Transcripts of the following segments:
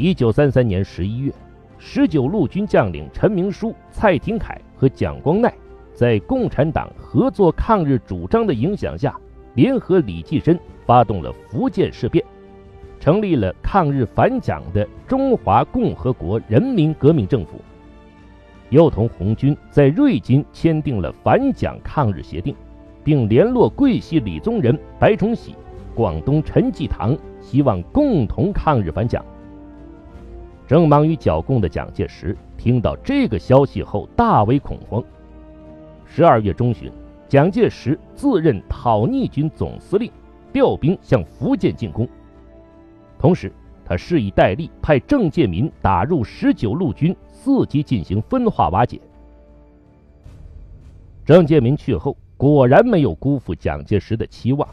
一九三三年十一月，十九路军将领陈明书、蔡廷锴和蒋光鼐在共产党合作抗日主张的影响下，联合李济深发动了福建事变，成立了抗日反蒋的中华共和国人民革命政府。又同红军在瑞金签订了反蒋抗日协定，并联络桂系李宗仁、白崇禧、广东陈济棠，希望共同抗日反蒋。正忙于剿共的蒋介石听到这个消息后大为恐慌。十二月中旬，蒋介石自任讨逆军总司令，调兵向福建进攻。同时，他示意戴笠派郑介民打入十九路军。伺机进行分化瓦解。郑介民去后，果然没有辜负蒋介石的期望。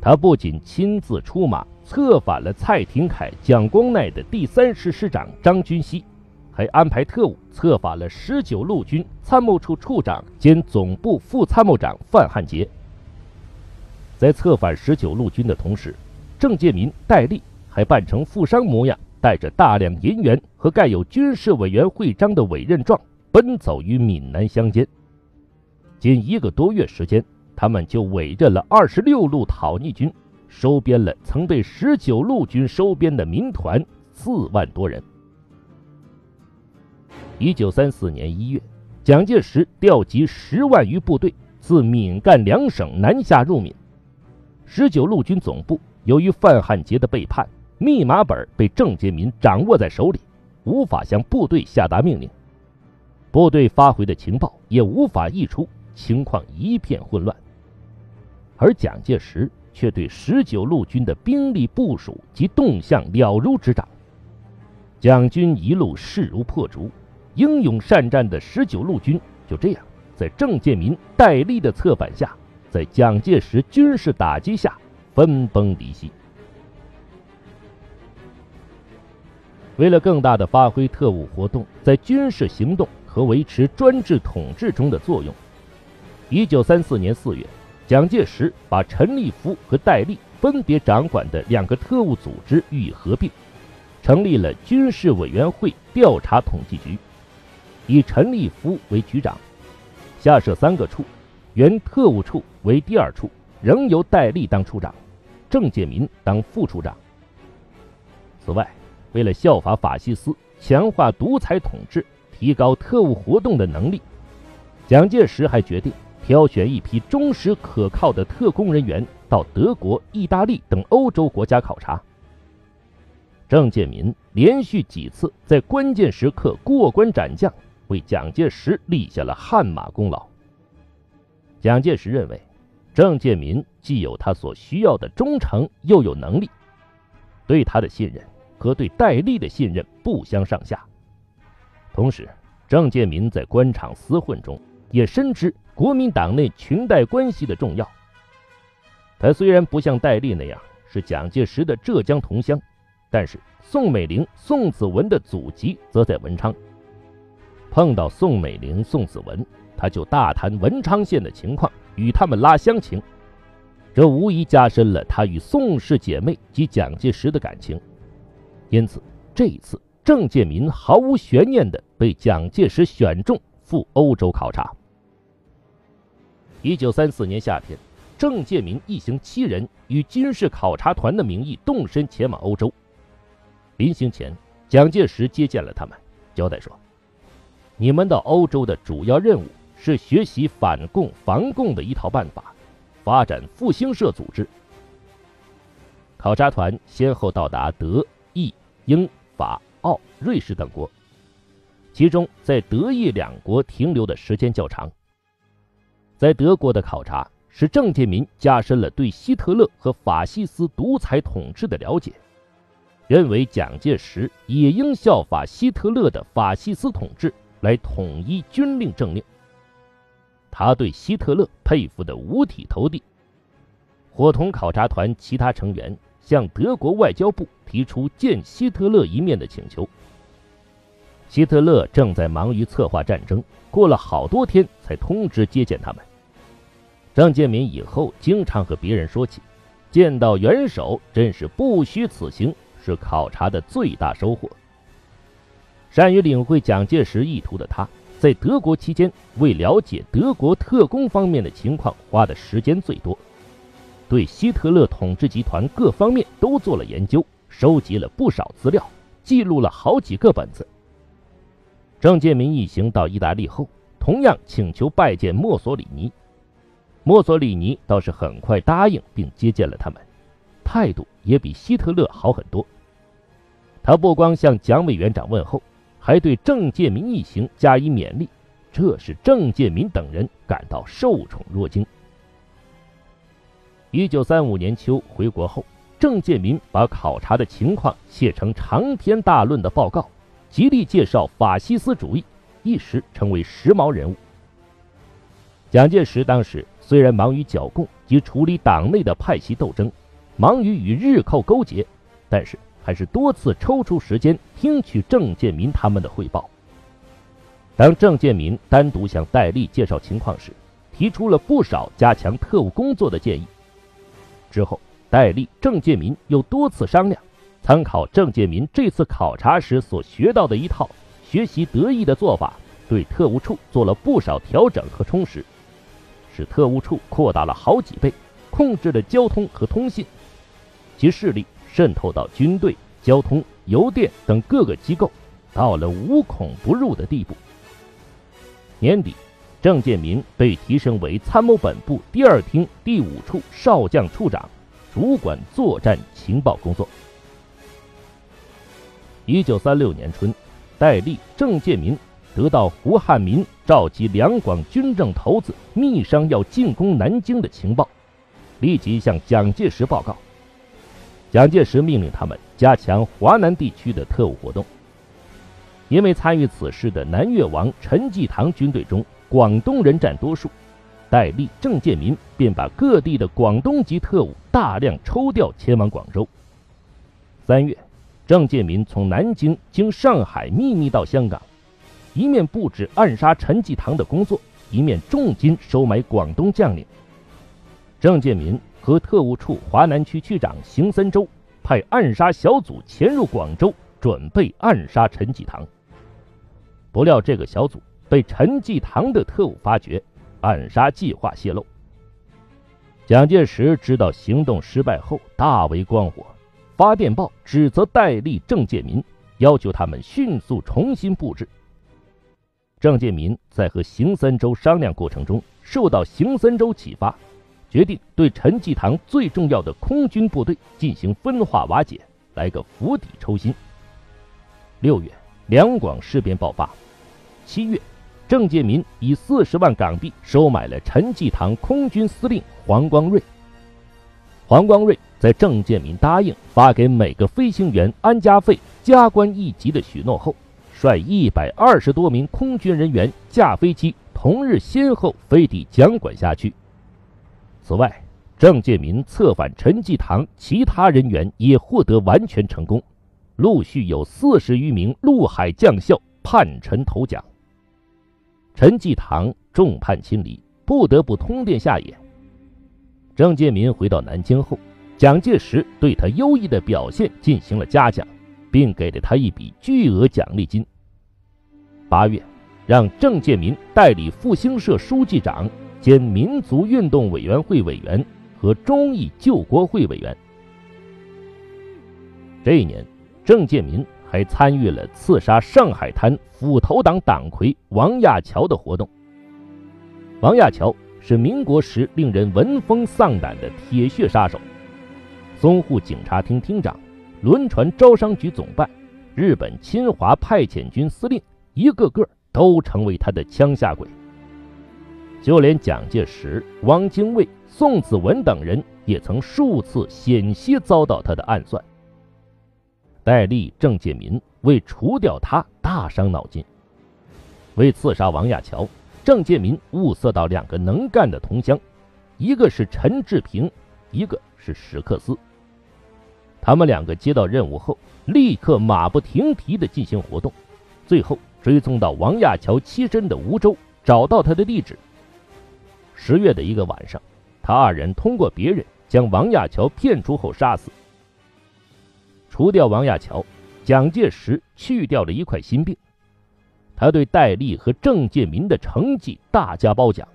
他不仅亲自出马策反了蔡廷锴、蒋光鼐的第三师师长张君熙，还安排特务策反了十九路军参谋处处长兼总部副参谋长范汉杰。在策反十九路军的同时，郑介民、戴笠还扮成富商模样。带着大量银元和盖有军事委员会章的委任状，奔走于闽南乡间。仅一个多月时间，他们就委任了二十六路讨逆军，收编了曾被十九路军收编的民团四万多人。一九三四年一月，蒋介石调集十万余部队自闽赣两省南下入闽。十九路军总部由于范汉杰的背叛。密码本被郑介民掌握在手里，无法向部队下达命令，部队发回的情报也无法溢出，情况一片混乱。而蒋介石却对十九路军的兵力部署及动向了如指掌。蒋军一路势如破竹，英勇善战的十九路军就这样在郑介民、戴笠的策反下，在蒋介石军事打击下分崩离析。为了更大的发挥特务活动在军事行动和维持专制统治中的作用，一九三四年四月，蒋介石把陈立夫和戴笠分别掌管的两个特务组织予以合并，成立了军事委员会调查统计局，以陈立夫为局长，下设三个处，原特务处为第二处，仍由戴笠当处长，郑介民当副处长。此外，为了效法法西斯，强化独裁统治，提高特务活动的能力，蒋介石还决定挑选一批忠实可靠的特工人员到德国、意大利等欧洲国家考察。郑介民连续几次在关键时刻过关斩将，为蒋介石立下了汗马功劳。蒋介石认为，郑介民既有他所需要的忠诚，又有能力，对他的信任。和对戴笠的信任不相上下。同时，郑介民在官场厮混中也深知国民党内裙带关系的重要。他虽然不像戴笠那样是蒋介石的浙江同乡，但是宋美龄、宋子文的祖籍则在文昌。碰到宋美龄、宋子文，他就大谈文昌县的情况，与他们拉乡情。这无疑加深了他与宋氏姐妹及蒋介石的感情。因此，这一次郑介民毫无悬念地被蒋介石选中赴欧洲考察。一九三四年夏天，郑介民一行七人以军事考察团的名义动身前往欧洲。临行前，蒋介石接见了他们，交代说：“你们到欧洲的主要任务是学习反共防共的一套办法，发展复兴社组织。”考察团先后到达德。意英法澳瑞士等国，其中在德意两国停留的时间较长。在德国的考察使郑介民加深了对希特勒和法西斯独裁统治的了解，认为蒋介石也应效法希特勒的法西斯统治来统一军令政令。他对希特勒佩服得五体投地。伙同考察团其他成员。向德国外交部提出见希特勒一面的请求。希特勒正在忙于策划战争，过了好多天才通知接见他们。郑介民以后经常和别人说起，见到元首真是不虚此行，是考察的最大收获。善于领会蒋介石意图的他，在德国期间为了解德国特工方面的情况花的时间最多，对希特勒统治集团各方面都做了研究，收集了不少资料，记录了好几个本子。郑介民一行到意大利后，同样请求拜见墨索里尼。墨索里尼倒是很快答应并接见了他们，态度也比希特勒好很多。他不光向蒋委员长问候，还对郑介民一行加以勉励，这使郑介民等人感到受宠若惊。一九三五年秋回国后，郑介民把考察的情况写成长篇大论的报告。极力介绍法西斯主义，一时成为时髦人物。蒋介石当时虽然忙于剿共及处理党内的派系斗争，忙于与日寇勾结，但是还是多次抽出时间听取郑介民他们的汇报。当郑介民单独向戴笠介绍情况时，提出了不少加强特务工作的建议。之后，戴笠、郑介民又多次商量。参考郑介民这次考察时所学到的一套学习得意的做法，对特务处做了不少调整和充实，使特务处扩大了好几倍，控制了交通和通信，其势力渗透到军队、交通、邮电等各个机构，到了无孔不入的地步。年底，郑介民被提升为参谋本部第二厅第五处少将处长，主管作战情报工作。一九三六年春，戴笠、郑介民得到胡汉民召集两广军政头子密商要进攻南京的情报，立即向蒋介石报告。蒋介石命令他们加强华南地区的特务活动。因为参与此事的南越王陈济棠军队中广东人占多数，戴笠、郑介民便把各地的广东籍特务大量抽调前往广州。三月。郑介民从南京经上海秘密到香港，一面布置暗杀陈济棠的工作，一面重金收买广东将领。郑介民和特务处华南区区长邢森洲派暗杀小组潜入广州，准备暗杀陈济棠。不料这个小组被陈济棠的特务发觉，暗杀计划泄露。蒋介石知道行动失败后，大为光火。发电报指责戴笠、郑介民，要求他们迅速重新布置。郑介民在和邢三洲商量过程中，受到邢三洲启发，决定对陈济棠最重要的空军部队进行分化瓦解，来个釜底抽薪。六月，两广事变爆发。七月，郑介民以四十万港币收买了陈济棠空军司令黄光瑞。黄光瑞。在郑介民答应发给每个飞行员安家费、加官一级的许诺后，率一百二十多名空军人员驾飞机，同日先后飞抵蒋管辖区。此外，郑介民策反陈济棠，其他人员也获得完全成功，陆续有四十余名陆海将校叛臣投蒋。陈济棠众叛亲离，不得不通电下野。郑建民回到南京后。蒋介石对他优异的表现进行了嘉奖，并给了他一笔巨额奖励金。八月，让郑介民代理复兴社书记长兼民族运动委员会委员和忠义救国会委员。这一年，郑介民还参与了刺杀上海滩斧头党党魁王亚樵的活动。王亚樵是民国时令人闻风丧胆的铁血杀手。淞沪警察厅厅长、轮船招商局总办、日本侵华派遣军司令，一个个都成为他的枪下鬼。就连蒋介石、汪精卫、宋子文等人，也曾数次险些遭到他的暗算。戴笠、郑介民为除掉他大伤脑筋。为刺杀王亚樵，郑介民物色到两个能干的同乡，一个是陈志平，一个是史克斯。他们两个接到任务后，立刻马不停蹄地进行活动，最后追踪到王亚樵栖身的梧州，找到他的地址。十月的一个晚上，他二人通过别人将王亚樵骗出后杀死。除掉王亚樵，蒋介石去掉了一块心病。他对戴笠和郑介民的成绩大加褒奖，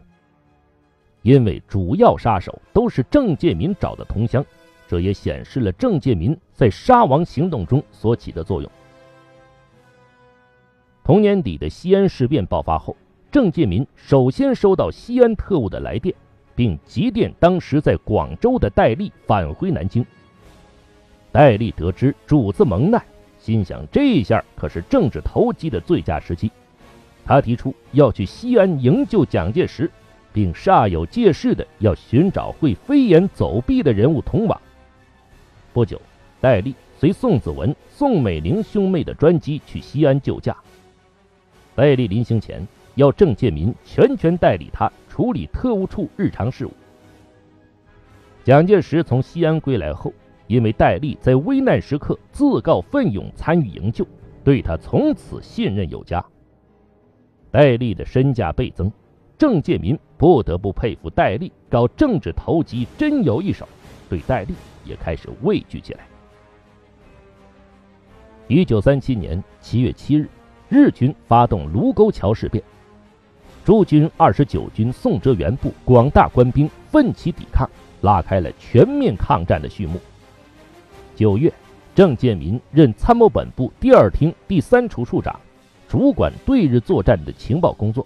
因为主要杀手都是郑介民找的同乡，这也显示了郑介民在杀王行动中所起的作用。同年底的西安事变爆发后，郑介民首先收到西安特务的来电，并急电当时在广州的戴笠返回南京。戴笠得知主子蒙难。心想，这下可是政治投机的最佳时机。他提出要去西安营救蒋介石，并煞有介事的要寻找会飞檐走壁的人物同往。不久，戴笠随宋子文、宋美龄兄妹的专机去西安救驾。戴笠临行前要郑介民全权代理他处理特务处日常事务。蒋介石从西安归来后。因为戴笠在危难时刻自告奋勇参与营救，对他从此信任有加。戴笠的身价倍增，郑介民不得不佩服戴笠搞政治投机真有一手，对戴笠也开始畏惧起来。一九三七年七月七日，日军发动卢沟桥事变，驻军二十九军宋哲元部广大官兵奋起抵抗，拉开了全面抗战的序幕。九月，郑介民任参谋本部第二厅第三处处长，主管对日作战的情报工作。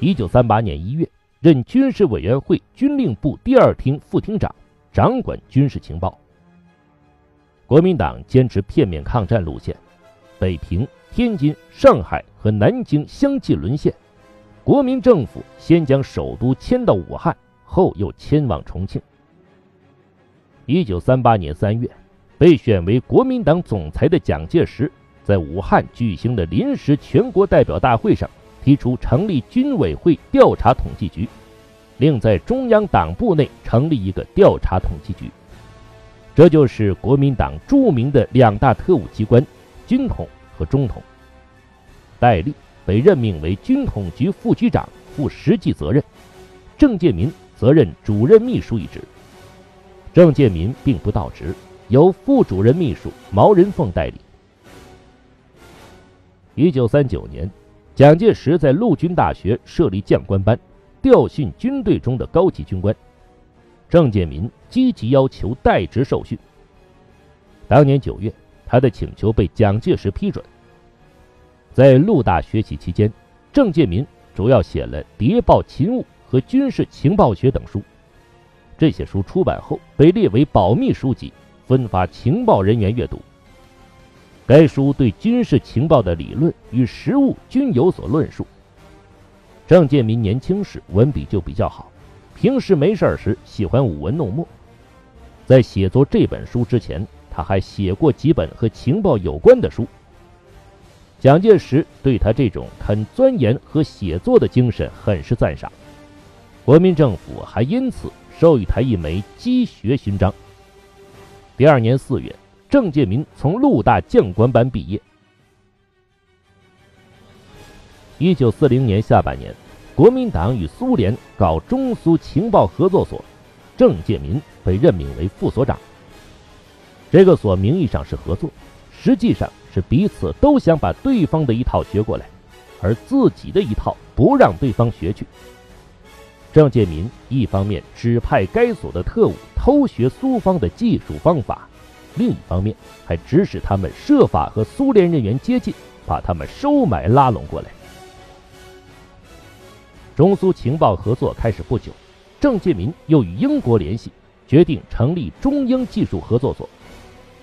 一九三八年一月，任军事委员会军令部第二厅副厅长，掌管军事情报。国民党坚持片面抗战路线，北平、天津、上海和南京相继沦陷。国民政府先将首都迁到武汉，后又迁往重庆。一九三八年三月，被选为国民党总裁的蒋介石，在武汉举行的临时全国代表大会上，提出成立军委会调查统计局，另在中央党部内成立一个调查统计局。这就是国民党著名的两大特务机关——军统和中统。戴笠被任命为军统局副局长，负实际责任；郑介民则任主任秘书一职。郑介民并不到职，由副主任秘书毛人凤代理。一九三九年，蒋介石在陆军大学设立将官班，调训军队中的高级军官。郑介民积极要求代职受训。当年九月，他的请求被蒋介石批准。在陆大学习期间，郑介民主要写了《谍报勤务》和《军事情报学》等书。这些书出版后被列为保密书籍，分发情报人员阅读。该书对军事情报的理论与实务均有所论述。郑介民年轻时文笔就比较好，平时没事时喜欢舞文弄墨。在写作这本书之前，他还写过几本和情报有关的书。蒋介石对他这种肯钻研和写作的精神很是赞赏，国民政府还因此。授予他一枚积学勋章。第二年四月，郑介民从陆大将官班毕业。一九四零年下半年，国民党与苏联搞中苏情报合作所，郑介民被任命为副所长。这个所名义上是合作，实际上是彼此都想把对方的一套学过来，而自己的一套不让对方学去。郑介民一方面指派该所的特务偷学苏方的技术方法，另一方面还指使他们设法和苏联人员接近，把他们收买拉拢过来。中苏情报合作开始不久，郑介民又与英国联系，决定成立中英技术合作所。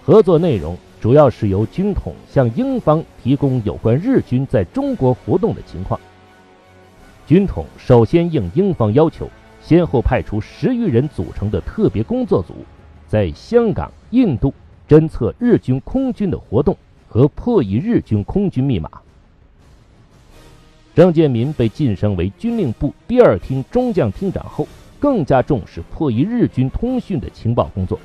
合作内容主要是由军统向英方提供有关日军在中国活动的情况。军统首先应英方要求，先后派出十余人组成的特别工作组，在香港、印度侦测日军空军的活动和破译日军空军密码。郑介民被晋升为军令部第二厅中将厅长后，更加重视破译日军通讯的情报工作。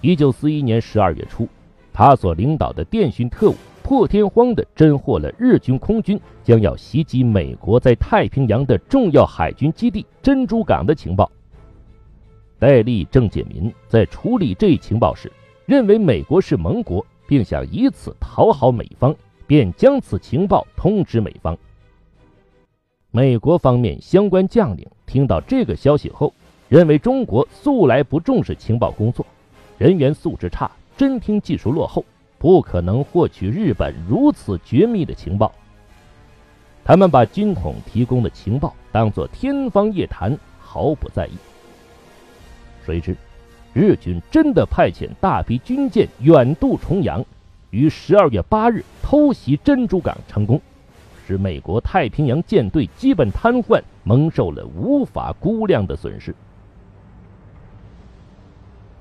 一九四一年十二月初，他所领导的电讯特务。破天荒地侦获了日军空军将要袭击美国在太平洋的重要海军基地珍珠港的情报。戴笠、郑介民在处理这一情报时，认为美国是盟国，并想以此讨好美方，便将此情报通知美方。美国方面相关将领听到这个消息后，认为中国素来不重视情报工作，人员素质差，侦听技术落后，不可能获取日本如此绝密的情报。他们把军统提供的情报当作天方夜谭，毫不在意。谁知，日军真的派遣大批军舰远渡重洋，于十二月八日偷袭珍珠港成功。使美国太平洋舰队基本瘫痪，蒙受了无法估量的损失。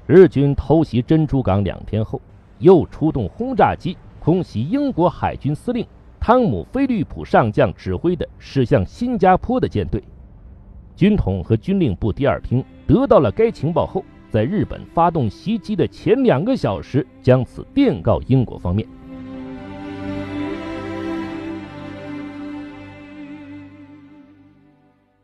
日军偷袭珍珠港两天后，又出动轰炸机空袭英国海军司令汤姆·菲利普上将指挥的驶向新加坡的舰队。军统和军令部第二厅得到了该情报后，在日本发动袭击的前两个小时，将此电告英国方面。